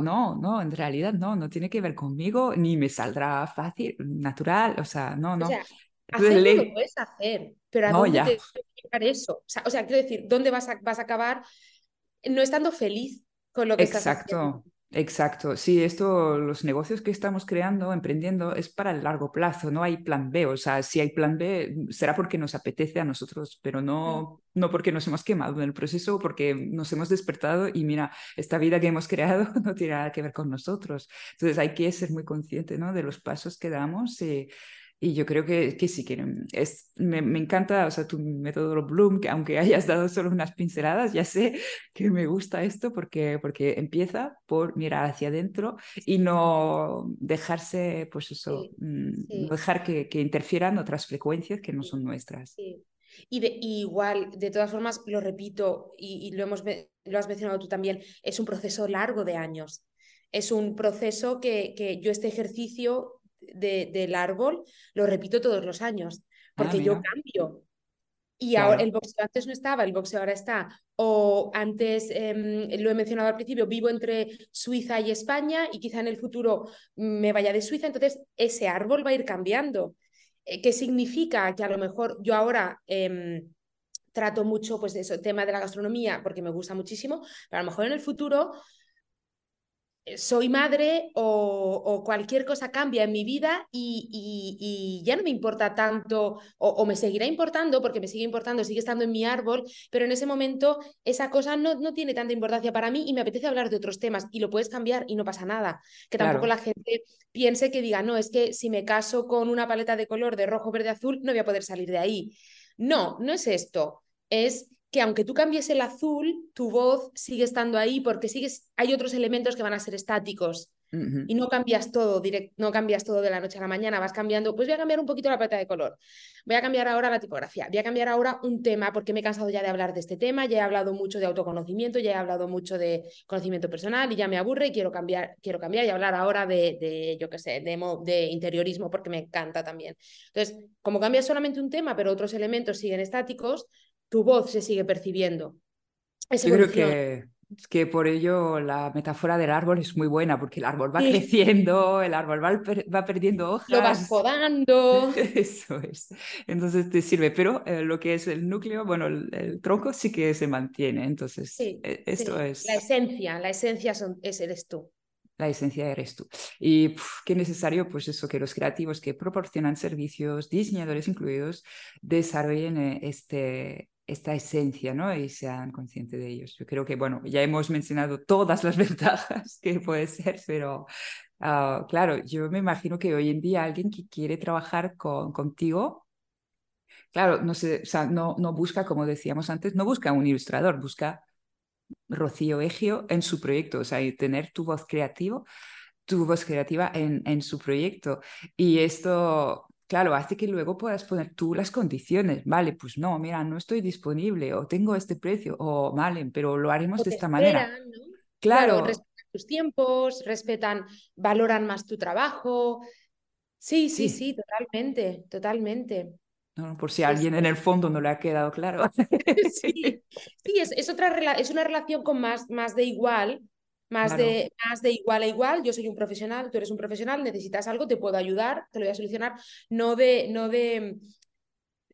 S1: no, no, en realidad no, no tiene que ver conmigo, ni me saldrá fácil, natural, o sea, no, no. O sea,
S2: hacerlo lo puedes hacer, pero ¿a dónde te llegar eso? O sea, o sea, quiero decir, ¿dónde vas a, vas a acabar no estando feliz con lo que
S1: Exacto.
S2: estás haciendo?
S1: Exacto, sí, esto, los negocios que estamos creando, emprendiendo, es para el largo plazo, no hay plan B, o sea, si hay plan B será porque nos apetece a nosotros, pero no, no porque nos hemos quemado en el proceso, porque nos hemos despertado y mira, esta vida que hemos creado no tiene nada que ver con nosotros. Entonces hay que ser muy consciente ¿no? de los pasos que damos y, Y yo creo que, que sí, que es, me, me, encanta, o sea, tu método Bloom, que aunque hayas dado solo unas pinceladas, ya sé que me gusta esto porque, porque empieza por mirar hacia adentro y no dejarse, pues eso, mm, no dejar que, que, interfieran otras frecuencias que no son nuestras.
S2: Y, de, igual, de todas formas, lo repito y, y, lo, hemos, lo has mencionado tú también, es un proceso largo de años. Es un proceso que, que yo este ejercicio del árbol lo repito todos los años, ah, porque yo cambio. Y ahora el boxeo antes no estaba, el boxeo ahora está. O antes, em, lo he mencionado al principio, vivo entre Suiza y España y quizá en el futuro me vaya de Suiza, entonces ese árbol va a ir cambiando. Eh, ¿Qué significa? Que a lo mejor yo ahora em, trato mucho pues de eso, tema de la gastronomía porque me gusta muchísimo, pero a lo mejor en el futuro eh, soy madre o, cualquier cosa cambia en mi vida y, ya no me importa tanto o, me seguirá importando porque me sigue importando, sigue estando en mi árbol, pero en ese momento esa cosa no, no tiene tanta importancia para mí y me apetece hablar de otros temas y lo puedes cambiar y no pasa nada. Que tampoco la gente piense que diga, no, es que si me caso con una paleta de color de rojo, verde, azul, no voy a poder salir de ahí. No, no es esto. Es que aunque tú cambies el azul, tu voz sigue estando ahí porque sigues, hay otros elementos que van a ser estáticos. Y no cambias todo direct, no cambias todo de la noche a la mañana, vas cambiando, pues voy a cambiar un poquito la paleta de color, voy a cambiar ahora la tipografía, voy a cambiar ahora un tema porque me he cansado ya de hablar de este tema, ya he hablado mucho de autoconocimiento, ya he hablado mucho de conocimiento personal y ya me aburre y quiero cambiar, quiero cambiar y hablar ahora de, de yo qué sé, de, de interiorismo porque me encanta también. Entonces, como cambias solamente un tema, pero otros elementos siguen estáticos, tu voz se sigue percibiendo.
S1: Yo creo que, que por ello la metáfora del árbol es muy buena, porque el árbol va creciendo, el árbol va, va, perdiendo hojas.
S2: Lo vas podando.
S1: Eso es. Entonces te sirve, pero eh, lo que es el núcleo, bueno, el, tronco sí que se mantiene. Entonces, sí, eh, esto es...
S2: La esencia, la esencia son, es, eres tú
S1: la esencia eres tú. Y qué necesario, pues eso, que los creativos que proporcionan servicios, diseñadores incluidos, desarrollen eh, este, esta esencia, ¿no? Y sean conscientes de ellos. Yo creo que, bueno, ya hemos mencionado todas las ventajas que puede ser, pero ah, claro, yo me imagino que hoy en día alguien que quiere trabajar con, contigo, claro, no, sé, o sea, no, no busca, como decíamos antes, no busca un ilustrador, busca Rocío Egio en su proyecto, o sea, tener tu voz creativa tu voz creativa en, en su proyecto. Y esto claro, hace que luego puedas poner tú las condiciones. Vale, pues no, mira, no estoy disponible o tengo este precio o vale, pero lo haremos de esta manera.
S2: Claro. respetan tus tiempos, respetan, valoran más tu trabajo. Sí, sí, sí, totalmente, totalmente.
S1: No, por si a alguien en el fondo no le ha quedado claro.
S2: sí, sí es, otra, es una relación con más, más de igual, más, de, más de igual a igual, yo soy un profesional, tú eres un profesional, necesitas algo, te puedo ayudar, te lo voy a solucionar, no de, no de,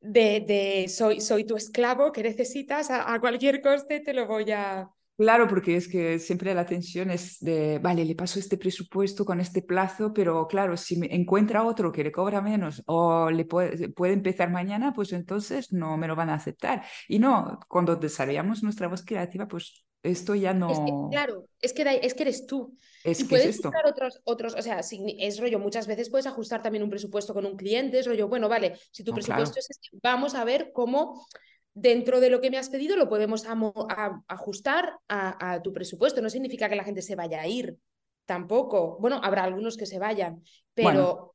S2: de, de soy, soy tu esclavo que necesitas, a, cualquier coste te lo voy a,
S1: Claro, porque es que siempre la tensión es de, vale, le paso este presupuesto con este plazo, pero claro, si me encuentra otro que le cobra menos o le puede, puede empezar mañana, pues entonces no me lo van a aceptar. Y no, cuando desarrollamos nuestra voz creativa, pues esto ya no.
S2: claro, es que, es que eres tú.
S1: Es
S2: y
S1: que puedes
S2: buscar otros, otros, o sea, es rollo, muchas veces puedes ajustar también un presupuesto con un cliente, es rollo, bueno, vale, si tu presupuesto es este, vamos a ver cómo dentro de lo que me has pedido lo podemos ajustar a, tu presupuesto. No significa que la gente se vaya a ir, tampoco. Bueno, habrá algunos que se vayan, pero,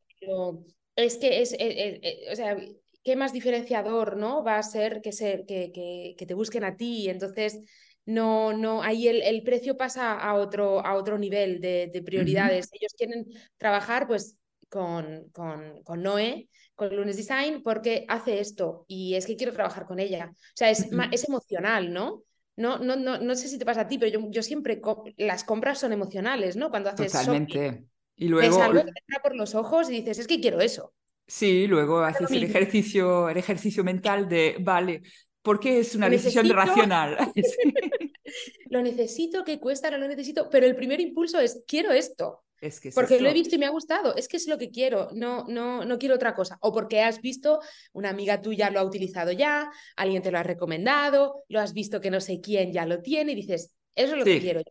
S2: es que es, eh, eh, eh, o sea, qué más diferenciador, ¿no? Va a ser que, ser, que, que, que te busquen a ti. Entonces, no, no, ahí el, precio pasa a otro, a otro nivel de, prioridades. Ellos quieren trabajar pues con, con, con, Noé, con Lunes Design, porque hace esto y es que quiero trabajar con ella. O sea, es, es emocional, ¿no? No, no, no, no sé si te pasa a ti, pero yo, yo siempre, las compras son emocionales, ¿no? Cuando haces
S1: Totalmente. y luego...
S2: algo que te entra por los ojos y dices, es que quiero eso.
S1: Sí, luego haces el ejercicio, el ejercicio mental de, vale, porque es una decisión racional.
S2: lo necesito, que cuesta, no lo necesito, pero el primer impulso es, quiero esto.
S1: Es que
S2: porque lo he visto y me ha gustado, es que es lo que quiero, no, no, no quiero otra cosa. O porque has visto, una amiga tuya lo ha utilizado ya, alguien te lo ha recomendado, lo has visto que no sé quién ya lo tiene y dices, eso es lo que quiero.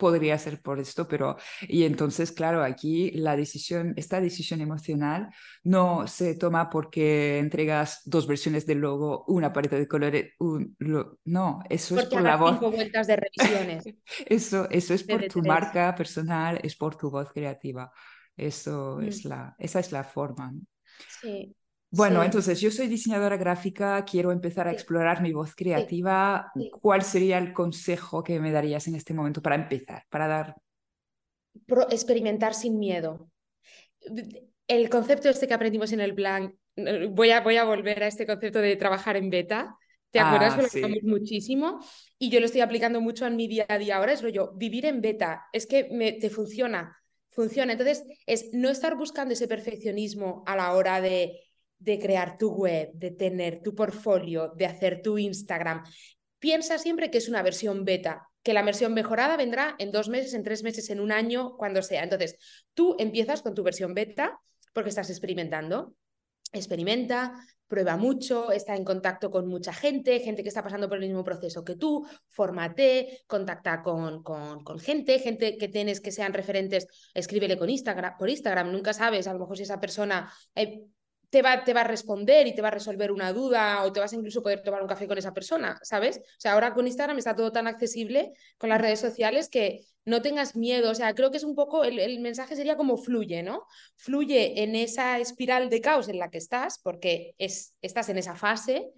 S1: Podría ser por esto, pero y entonces, claro, aquí la decisión, esta decisión emocional no se toma porque entregas dos versiones del logo, una paleta de colores, un, no, eso es por la voz.
S2: cinco vueltas de revisiones.
S1: eso, eso es por tu marca personal, es por tu voz creativa. Eso mm. es la, esa es la forma.
S2: Sí.
S1: Bueno, entonces yo soy diseñadora gráfica, quiero empezar a explorar mi voz creativa. ¿Cuál sería el consejo que me darías en este momento para empezar, para dar?
S2: experimentar sin miedo. El concepto este que aprendimos en el plan, voy a, voy a volver a este concepto de trabajar en beta. ¿Te acuerdas? Ah, lo muchísimo y yo lo estoy aplicando mucho en mi día a día. Ahora es rollo, vivir en beta, es que me, te funciona, funciona. Entonces, es no estar buscando ese perfeccionismo a la hora de de crear tu web, de tener tu portfolio, de hacer tu Instagram. Piensa siempre que es una versión beta, que la versión mejorada vendrá en dos meses, en tres meses, en un año, cuando sea. Entonces, tú empiezas con tu versión beta porque estás experimentando. Experimenta, prueba mucho, está en contacto con mucha gente, gente que está pasando por el mismo proceso que tú, fórmate, contacta con, con, gente, gente que tienes que sean referentes, escríbele con Instagram, por Instagram, nunca sabes, a lo mejor si esa persona eh, te va, te va a responder y te va a resolver una duda o te vas a incluso poder tomar un café con esa persona, ¿sabes? O sea, ahora con Instagram está todo tan accesible con las redes sociales que no tengas miedo, o sea, creo que es un poco, el, el mensaje sería como fluye, ¿no? Fluye en esa espiral de caos en la que estás, porque es, estás en esa fase,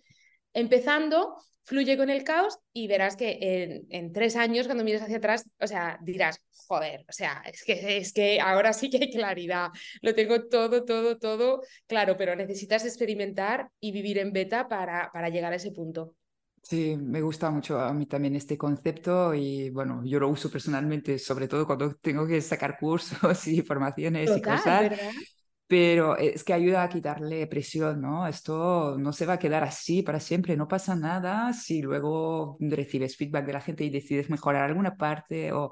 S2: empezando fluye con el caos y verás que en, tres años, cuando mires hacia atrás, o sea, dirás, joder, o sea, es que, es que ahora sí que hay claridad, lo tengo todo, todo, todo claro, pero necesitas experimentar y vivir en beta para, para llegar a ese punto.
S1: Sí, me gusta mucho a mí también este concepto y bueno, yo lo uso personalmente, sobre todo cuando tengo que sacar cursos y formaciones y cosas. ¿verdad? Pero es que ayuda a quitarle presión, ¿no? Esto no se va a quedar así para siempre, no pasa nada si luego recibes feedback de la gente y decides mejorar alguna parte o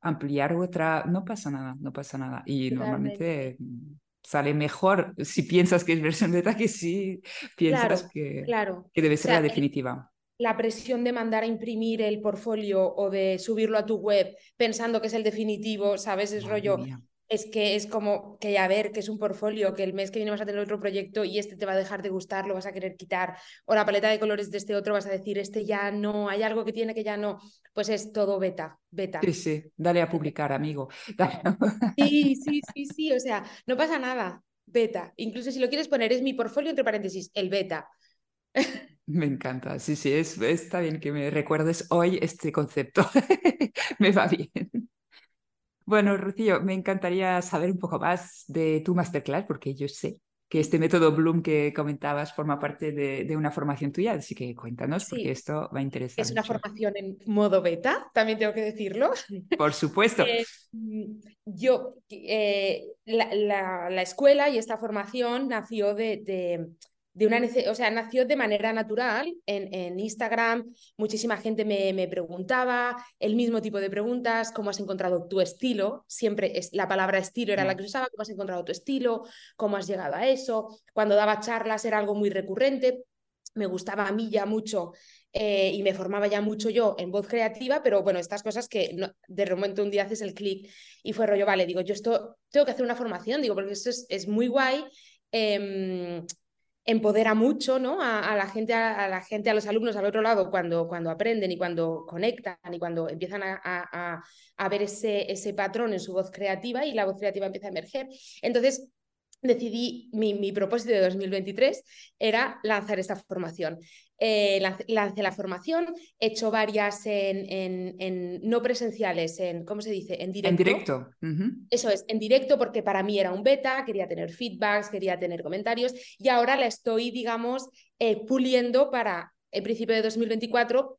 S1: ampliar otra, no pasa nada, no pasa nada. Y normalmente sale mejor si piensas que es versión beta que si piensas que, que debe ser la definitiva
S2: la presión de mandar a imprimir el portfolio o de subirlo a tu web pensando que es el definitivo, ¿sabes? Es rollo, es que es como que a ver, que es un portfolio, que el mes que viene vas a tener otro proyecto y este te va a dejar de gustar, lo vas a querer quitar, o la paleta de colores de este otro vas a decir, este ya no, hay algo que tiene que ya no, pues es todo beta, beta.
S1: Sí, sí, dale a publicar, amigo.
S2: Sí, sí, sí, sí, o sea, no pasa nada, beta. Incluso si lo quieres poner, es mi portfolio entre paréntesis, el beta.
S1: Me encanta, sí, sí, es, está bien que me recuerdes hoy este concepto, me va bien. Bueno, Rocío, me encantaría saber un poco más de tu masterclass, porque yo sé que este método Bloom que comentabas forma parte de, una formación tuya, así que cuéntanos, porque esto va a interesar.
S2: Es una formación en modo beta, también tengo que decirlo.
S1: Por supuesto.
S2: Eh, yo, eh, la, escuela y esta formación nació de de una o sea, nació de manera natural en, Instagram. Muchísima gente me, preguntaba el mismo tipo de preguntas, cómo has encontrado tu estilo. Siempre es, la palabra estilo era la que usaba, cómo has encontrado tu estilo, cómo has llegado a eso. Cuando daba charlas era algo muy recurrente. Me gustaba a mí ya mucho eh, y me formaba ya mucho yo en voz creativa, pero bueno, estas cosas que de momento un día haces el clic y fue rollo, vale, digo, yo esto tengo que hacer una formación, digo, porque esto es, es muy guay. Em, empodera mucho ¿no? a, la gente, a, la gente, a los alumnos al otro lado cuando, cuando aprenden y cuando conectan y cuando empiezan a, ver ese, ese patrón en su voz creativa y la voz creativa empieza a emerger. Entonces, decidí, mi, mi, propósito de 2023 era lanzar esta formación. Eh, lancé la formación, he hecho varias en, en, no presenciales, en, ¿cómo se dice? En directo.
S1: En directo.
S2: Eso es, en directo porque para mí era un beta, quería tener feedbacks, quería tener comentarios y ahora la estoy, digamos, eh, puliendo para el principio de 2024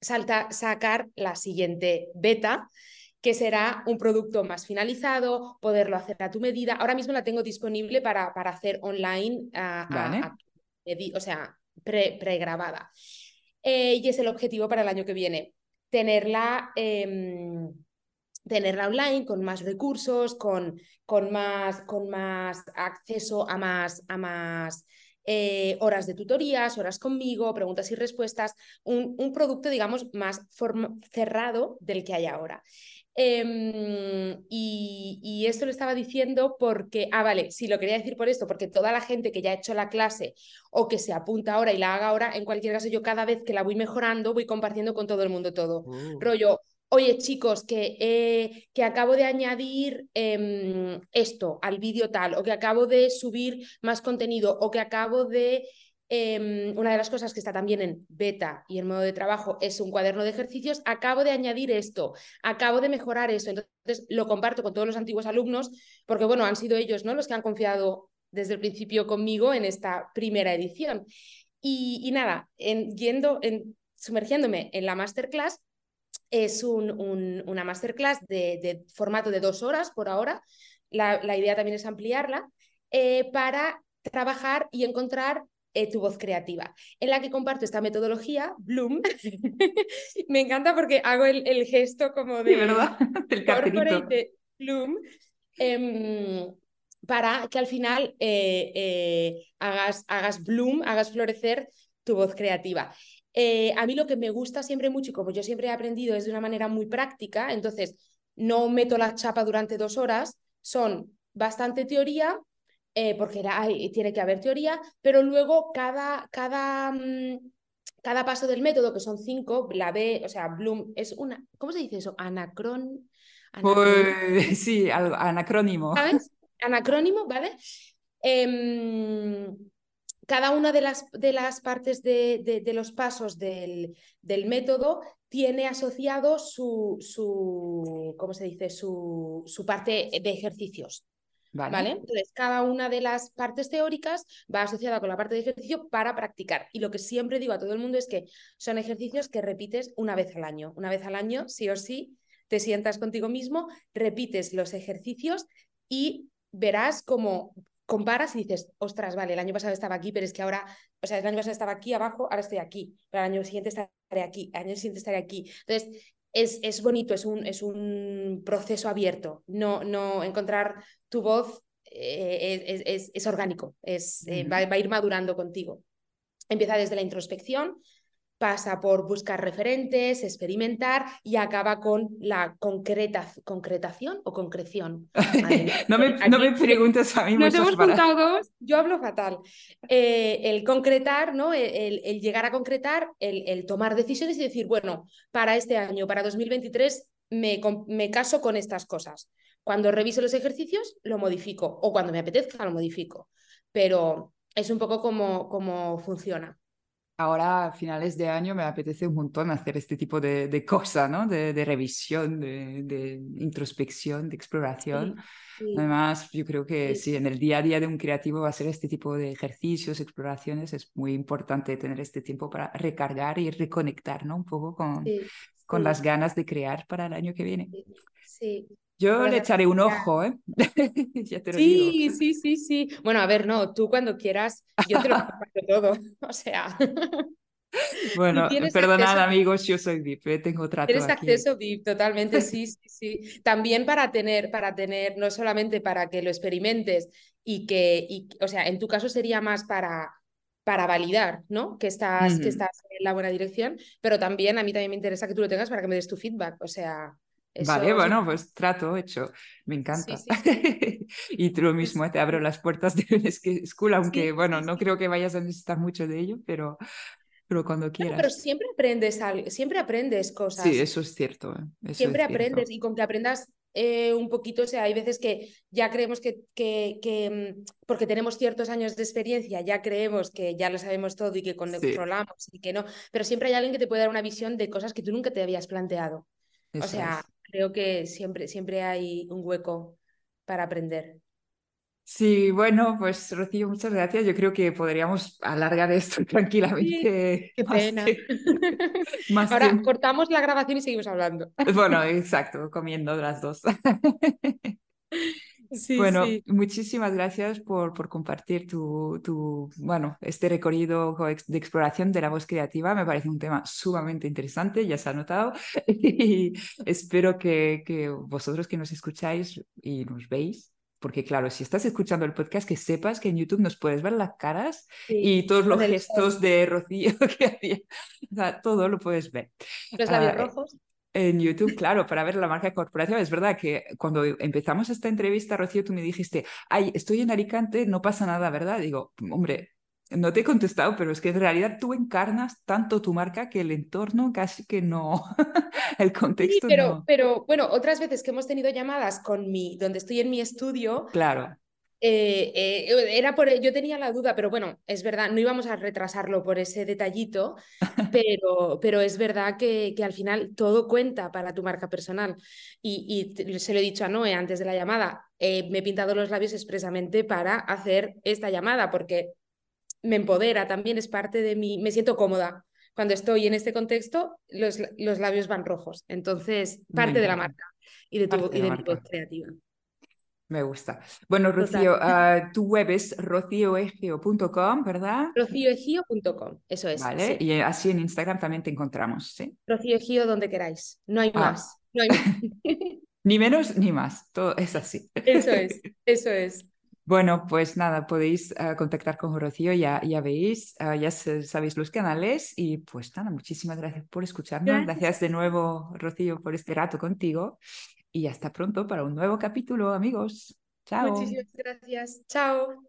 S2: salta, sacar la siguiente beta que será un producto más finalizado, poderlo hacer a tu medida. Ahora mismo la tengo disponible para, para hacer online, o sea, pregrabada. Eh, y es el objetivo para el año que viene, tenerla, em, tenerla online con más recursos, con, con, más, con más acceso a más, a más eh, horas de tutorías, horas conmigo, preguntas y respuestas, un, un producto, digamos, más cerrado del que hay ahora. Em, y, esto lo estaba diciendo porque, ah, vale, sí, lo quería decir por esto, porque toda la gente que ya ha hecho la clase o que se apunta ahora y la haga ahora, en cualquier caso, yo cada vez que la voy mejorando, voy compartiendo con todo el mundo todo. Oh. Rollo, oye chicos, que, que acabo de añadir em, esto al vídeo tal, o que acabo de subir más contenido, o que acabo de Em, una de las cosas que está también en beta y en modo de trabajo es un cuaderno de ejercicios. Acabo de añadir esto, acabo de mejorar eso. Entonces lo comparto con todos los antiguos alumnos porque, bueno, han sido ellos ¿no? los que han confiado desde el principio conmigo en esta primera edición. Y, nada, en, yendo, en, sumergiéndome en la masterclass, es una masterclass de, formato de dos horas por ahora. La, idea también es ampliarla eh, para trabajar y encontrar eh, tu voz creativa, en la que comparto esta metodología, Bloom. Me encanta porque hago el, gesto como de...
S1: ¿verdad? El
S2: de Bloom. Em, para que al final eh, eh, hagas, hagas bloom, hagas florecer tu voz creativa. a mí lo que me gusta siempre mucho y como yo siempre he aprendido es de una manera muy práctica, entonces no meto la chapa durante dos horas, son bastante teoría, eh, porque tiene que haber teoría, pero luego cada, cada, mm, cada paso del método, que son cinco, la B, o sea, Bloom es una, ¿cómo se dice eso? Anacrón.
S1: Pues, sí, anacrónimo.
S2: ¿Sabes? Anacrónimo, ¿vale? Em, cada una de las, de las partes de, de, los pasos del, del, método tiene asociado su, su ¿cómo se dice? Su, su parte de ejercicios. Vale. Entonces, cada una de las partes teóricas va asociada con la parte de ejercicio para practicar. Y lo que siempre digo a todo el mundo es que son ejercicios que repites una vez al año. Una vez al año, sí o sí, te sientas contigo mismo, repites los ejercicios y verás cómo comparas y dices, ostras, vale, el año pasado estaba aquí, pero es que ahora, o sea, el año pasado estaba aquí abajo, ahora estoy aquí, pero el año siguiente estaré aquí, el año siguiente estaré aquí. Entonces, es, es, bonito, es un, es un proceso abierto. No, no encontrar tu voz eh, es, es, orgánico, es, eh, va, a ir madurando contigo. Empieza desde la introspección, pasa por buscar referentes, experimentar y acaba con la concreta, concretación o concreción.
S1: no, me, no, me, preguntes a mí.
S2: Nos hemos juntado dos, yo hablo fatal. Eh, el concretar, ¿no? El, el, llegar a concretar, el, el, tomar decisiones y decir, bueno, para este año, para 2023, me, me caso con estas cosas. Cuando reviso los ejercicios, lo modifico o cuando me apetezca, lo modifico. Pero es un poco como, como funciona
S1: ahora a finales de año me apetece un montón hacer este tipo de, de cosa, ¿no? De, revisión, de, introspección, de exploración. Además, yo creo que sí. en el día a día de un creativo va a ser este tipo de ejercicios, exploraciones. Es muy importante tener este tiempo para recargar y reconectar, ¿no? Un poco con, con las ganas de crear para el año que viene.
S2: Sí,
S1: yo le echaré un ojo, ¿eh?
S2: sí, sí, sí, sí. Bueno, a ver, no, tú cuando quieras, yo te lo comparto todo. O sea.
S1: Bueno, perdonad amigos, yo soy VIP, ¿eh? tengo trato
S2: Tienes acceso VIP, totalmente, sí, sí, sí. También para tener, para tener, no solamente para que lo experimentes y que, y, o sea, en tu caso sería más para, para validar, ¿no? Que estás, que estás en la buena dirección, pero también a mí también me interesa que tú lo tengas para que me des tu feedback, o sea,
S1: vale, bueno, pues trato hecho, me encanta. y tú lo mismo, te abro las puertas de School, aunque bueno, no creo que vayas a necesitar mucho de ello, pero, pero cuando quieras.
S2: pero siempre aprendes, siempre aprendes cosas.
S1: Sí, eso es cierto. ¿eh?
S2: siempre aprendes y con que aprendas eh, un poquito, o sea, hay veces que ya creemos que, que, que, mm, porque tenemos ciertos años de experiencia, ya creemos que ya lo sabemos todo y que controlamos y que no, pero siempre hay alguien que te puede dar una visión de cosas que tú nunca te habías planteado. o sea, creo que siempre, siempre hay un hueco para aprender.
S1: Sí, bueno, pues Rocío, muchas gracias. Yo creo que podríamos alargar esto tranquilamente.
S2: qué pena. Ahora cortamos la grabación y seguimos hablando.
S1: Bueno, exacto, comiendo las dos. bueno, muchísimas gracias por, por compartir tu, tu, bueno, este recorrido de exploración de la voz creativa. Me parece un tema sumamente interesante, ya se ha notado. Y espero que, que vosotros que nos escucháis y nos veis, porque claro, si estás escuchando el podcast, que sepas que en YouTube nos puedes ver las caras y todos los gestos de Rocío que hacía. O sea, todo lo puedes ver.
S2: Los labios ah, rojos.
S1: En YouTube, claro, para ver la marca corporativa. Es verdad que cuando empezamos esta entrevista, Rocío, tú me dijiste, ay, estoy en Alicante, no pasa nada, ¿verdad? Digo, hombre, no te he contestado, pero es que en realidad tú encarnas tanto tu marca que el entorno casi que no, el contexto
S2: pero,
S1: no.
S2: Pero bueno, otras veces que hemos tenido llamadas con mi, donde estoy en mi estudio.
S1: Claro.
S2: Eh, eh, era por, yo tenía la duda, pero bueno, es verdad, no íbamos a retrasarlo por ese detallito, pero, pero es verdad que, que al final todo cuenta para tu marca personal. Y, y, se lo he dicho a Noé antes de la llamada, eh, me he pintado los labios expresamente para hacer esta llamada, porque me empodera, también es parte de mí, me siento cómoda. Cuando estoy en este contexto, los, los labios van rojos. Entonces, parte de la marca y de tu, y de voz creativa.
S1: Me gusta. Bueno, Rocío, uh, tu web es rocioegio.com, ¿verdad?
S2: rocioegio.com, eso es.
S1: Vale, y así en Instagram también te encontramos, ¿sí?
S2: Rocioegio donde queráis, no hay ah. más. No hay más.
S1: ni menos ni más, todo es así.
S2: Eso es, eso es.
S1: Bueno, pues nada, podéis uh, contactar con Rocío, ya, ya veis, uh, ya sabéis los canales y pues nada, muchísimas gracias por escucharnos. Gracias. de nuevo, Rocío, por este rato contigo y hasta pronto para un nuevo capítulo, amigos. Chao.
S2: Muchísimas gracias. Chao.